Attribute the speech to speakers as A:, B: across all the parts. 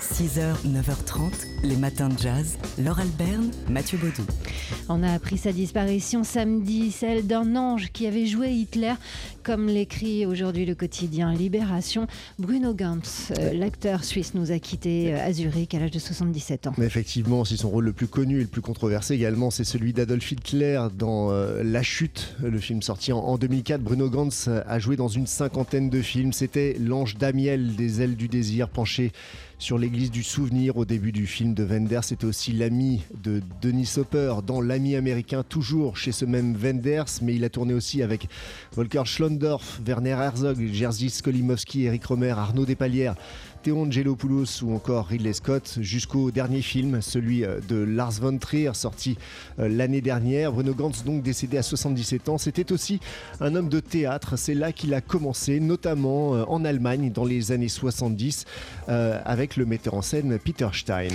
A: 6h, 9h30, les matins de jazz. Laure Alberne, Mathieu Baudou.
B: On a appris sa disparition samedi, celle d'un ange qui avait joué Hitler, comme l'écrit aujourd'hui le quotidien Libération. Bruno Gantz, euh, l'acteur suisse, nous a quittés euh, à Zurich à l'âge de 77 ans.
C: Mais effectivement, si son rôle le plus connu et le plus controversé également, c'est celui d'Adolf Hitler dans euh, La Chute, le film sorti en, en 2004. Bruno Gantz a joué dans une cinquantaine de films. C'était l'ange Damiel des ailes du désir penché sur l'église du souvenir au début du film de Wenders. C'était aussi l'ami de Denis Hopper dans L'ami américain, toujours chez ce même Wenders, mais il a tourné aussi avec Volker Schlondorf, Werner Herzog, Jerzy Skolimowski, Eric Romer, Arnaud Despalières, Théon Angelopoulos ou encore Ridley Scott, jusqu'au dernier film, celui euh, de Lars von Trier, sorti euh, l'année dernière. Bruno Gantz, donc décédé à 77 ans, c'était aussi un homme de théâtre. C'est là qu'il a commencé, notamment euh, en Allemagne dans les années 70, avec le metteur en scène Peter Stein.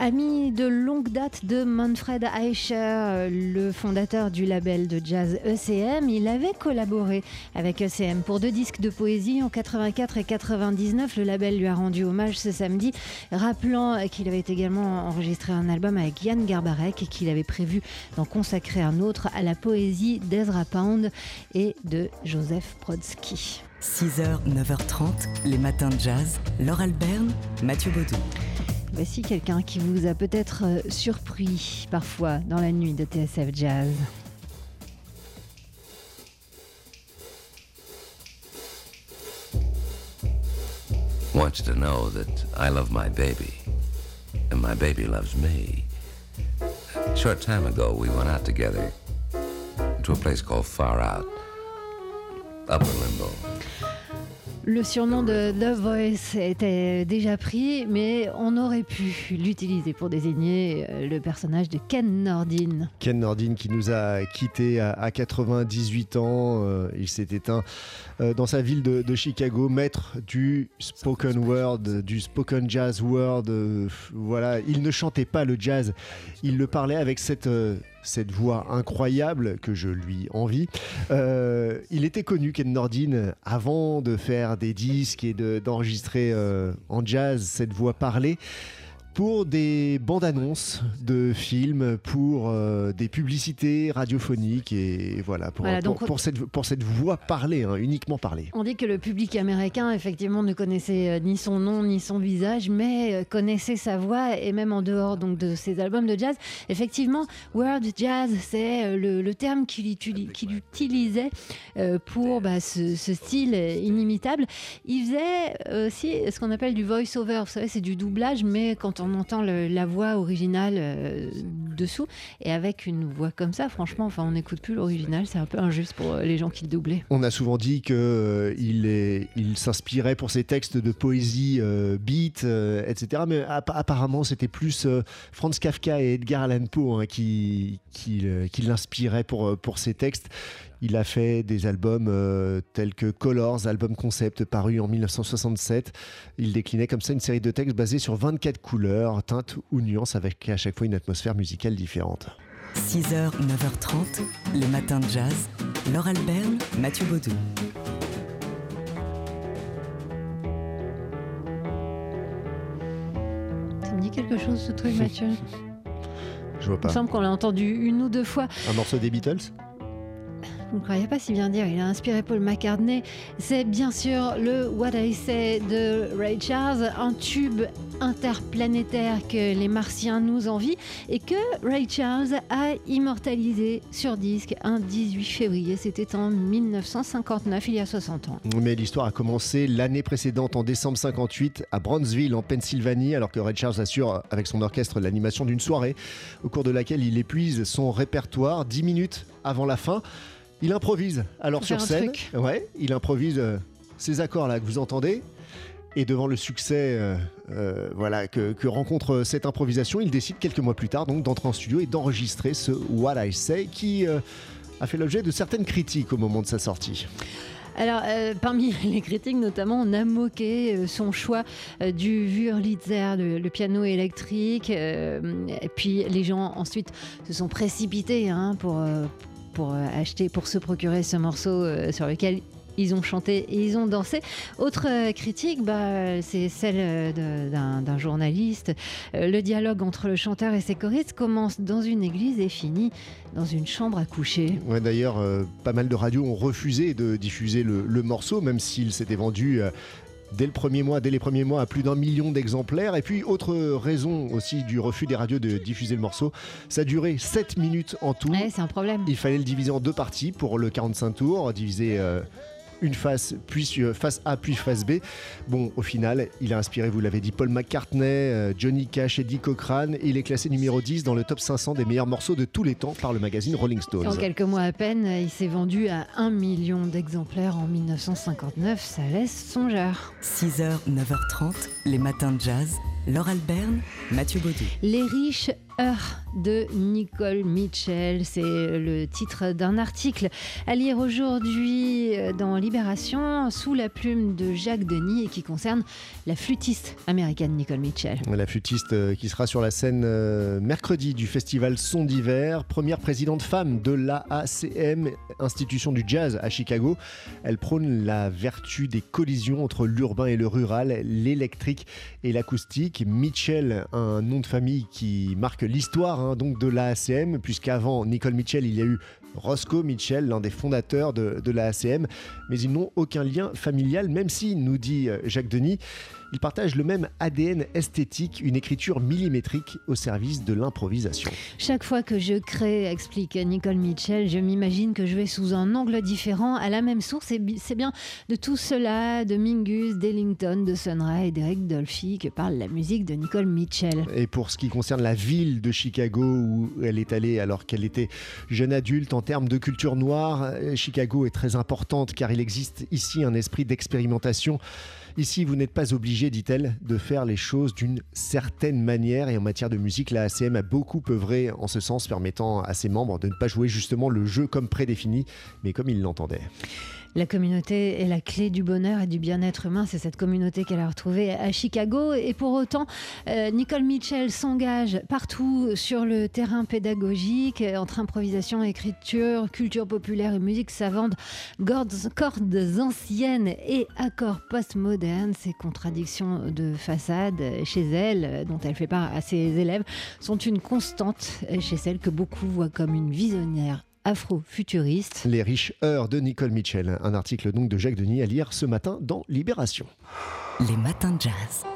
B: Ami de longue date de Manfred Eicher, le fondateur du label de jazz ECM, il avait collaboré avec ECM pour deux disques de poésie en 84 et 99. Le label lui a rendu hommage ce samedi, rappelant qu'il avait également enregistré un album avec Yann Garbarek et qu'il avait prévu d'en consacrer un autre à la poésie d'Ezra Pound et de Joseph Brodsky.
A: 6h, 9h30, les matins de jazz. Laure Alberne, Mathieu Baudou.
B: Voici quelqu'un qui vous a peut-être euh, surpris parfois dans la nuit de TSF Jazz.
D: Want you to know that I love my baby, and my baby loves me. A short time ago, we went out together to a place called Far Out, Upper Limbo.
B: Le surnom de The Voice était déjà pris, mais on aurait pu l'utiliser pour désigner euh, le personnage de Ken Nordin.
C: Ken Nordin qui nous a quittés à 98 ans. Euh, il s'est éteint euh, dans sa ville de, Chicago, maître du spoken word, du spoken jazz word. Voilà, il ne chantait pas le jazz, il le parlait avec cette cette voix incroyable que je lui envie. Euh, il était connu, Ken avant de faire des disques et d'enregistrer euh, en jazz cette voix parlée pour des bandes annonces de films, pour euh, des publicités radiophoniques et voilà, pour, pour, cette, pour cette voix parlée, hein, uniquement parlée.
B: On dit que le public américain, effectivement, ne connaissait euh, ni son nom ni son visage, mais euh, connaissait sa voix et même en dehors donc, de ses albums de jazz. Effectivement, World Jazz, c'est le, terme qu'il utilisait pour bah, ce, ce, style inimitable. Il faisait aussi ce qu'on appelle du voice-over, vous savez, c'est du doublage, mais quand on entend la voix originale euh, dessous. Et avec une voix comme ça, franchement, enfin, on n'écoute plus l'original. C'est un peu injuste pour euh, les gens qui le doublaient.
C: On a souvent dit qu'il euh, s'inspirait pour ses textes de poésie beat, etc. Mais apparemment, c'était plus Franz Kafka et Edgar Allan Poe hein, qui, l'inspiraient pour ses textes. Il a fait des albums euh, tels que Colors, album concept paru en 1967. Il déclinait comme ça une série de textes basés sur 24 couleurs, teintes ou nuances avec à chaque fois une atmosphère musicale différente.
A: 6h, 9h30, les matins de jazz. Laure Alberne, Mathieu Baudou.
B: Ça me dit quelque chose ce truc, Mathieu?
C: Je vois pas.
B: Il me semble qu'on l'a entendu une ou deux fois.
C: Un morceau des Beatles?
B: Vous ne croyez pas si bien dire, il a inspiré Paul McCartney. C'est bien sûr le What I Say de Ray Charles, un tube interplanétaire que les martiens nous envient et que Ray Charles a immortalisé sur disque un 18 février. C'était en 1959, il y a 60 ans.
C: Mais l'histoire a commencé l'année précédente, en décembre 58, à Brownsville, en Pennsylvanie, alors que Ray Charles assure avec son orchestre l'animation d'une soirée au cours de laquelle il épuise son répertoire 10 minutes avant la fin. Il improvise alors sur scène. Ouais, il improvise euh, ces accords là que vous entendez. Et devant le succès euh, euh, voilà, que, rencontre cette improvisation, il décide quelques mois plus tard donc d'entrer en studio et d'enregistrer ce What I Say qui a fait l'objet de certaines critiques au moment de sa sortie.
B: Alors, parmi les critiques, notamment, on a moqué son choix du Wurlitzer, le, piano électrique. et puis, les gens ensuite se sont précipités hein, pour, pour euh, acheter, pour se procurer ce morceau euh, sur lequel ils ont chanté et ils ont dansé. Autre euh, critique, bah, c'est celle d'un journaliste. Le dialogue entre le chanteur et ses choristes commence dans une église et finit dans une chambre à coucher.
C: Ouais, D'ailleurs, pas mal de radios ont refusé de diffuser le morceau, même s'il s'était vendu dès le premier mois, dès les premiers mois, à plus d'un million d'exemplaires. Et puis, autre raison aussi du refus des radios de diffuser le morceau, ça duré 7 minutes en tout.
B: Ouais, c'est un problème.
C: Il fallait le diviser en deux parties pour le 45 tours, diviser une face, puis euh, face A, puis face B. Bon, au final, il a inspiré, vous l'avez dit, Paul McCartney, euh, Johnny Cash, Eddie Cochran. Il est classé numéro 10 dans le top 500 des meilleurs morceaux de tous les temps par le magazine Rolling Stones.
B: En quelques mois à peine, il s'est vendu à 1 million d'exemplaires en 1959. Ça laisse songeur.
A: 6h, 9h30, les matins de jazz. Laure Alberne, Mathieu Baudou.
B: Les riches heures de Nicole Mitchell, c'est le titre d'un article à lire aujourd'hui dans Libération sous la plume de Jacques Denis et qui concerne la flûtiste américaine Nicole Mitchell.
C: La flûtiste euh, qui sera sur la scène euh, mercredi du festival Son d'hiver, première présidente femme de l'AACM, institution du jazz à Chicago. Elle prône la vertu des collisions entre l'urbain et le rural, l'électrique et l'acoustique. Mitchell, un nom de famille qui marque l'histoire hein, donc de l'AACM, puisqu'avant Nicole Mitchell, il y a eu Roscoe Mitchell, l'un des fondateurs de, de l'AACM, mais ils n'ont aucun lien familial, même si, nous dit euh, Jacques Denis, ils partagent le même ADN esthétique, une écriture millimétrique au service de l'improvisation.
B: Chaque fois que je crée, explique Nicole Mitchell, je m'imagine que je vais sous un angle différent à la même source. Et c'est bien de tout cela, de Mingus, d'Ellington, de Sunrise et d'Eric Dolphy que parle la musique de Nicole Mitchell.
C: Et pour ce qui concerne la ville de Chicago où elle est allée alors qu'elle était jeune adulte, en termes de culture noire, Chicago est très importante car il existe ici un esprit d'expérimentation Ici, vous n'êtes pas obligé, dit-elle, de faire les choses d'une certaine manière. Et en matière de musique, la ACM a beaucoup œuvré en ce sens, permettant à ses membres de ne pas jouer justement le jeu comme prédéfini, mais comme ils l'entendaient.
B: La communauté est la clé du bonheur et du bien-être humain. C'est cette communauté qu'elle a retrouvée à Chicago. Et pour autant, euh, Nicole Mitchell s'engage partout sur le terrain pédagogique, entre improvisation, écriture, culture populaire et musique savante, cordes, anciennes et accords postmodernes. Ces contradictions de façade chez elle, dont elle fait part à ses élèves, sont une constante chez celle que beaucoup voient comme une visionnaire afro-futuriste.
C: Les riches heures de Nicole Mitchell, un article donc de Jacques Denis à lire ce matin dans Libération.
A: Les matins de jazz.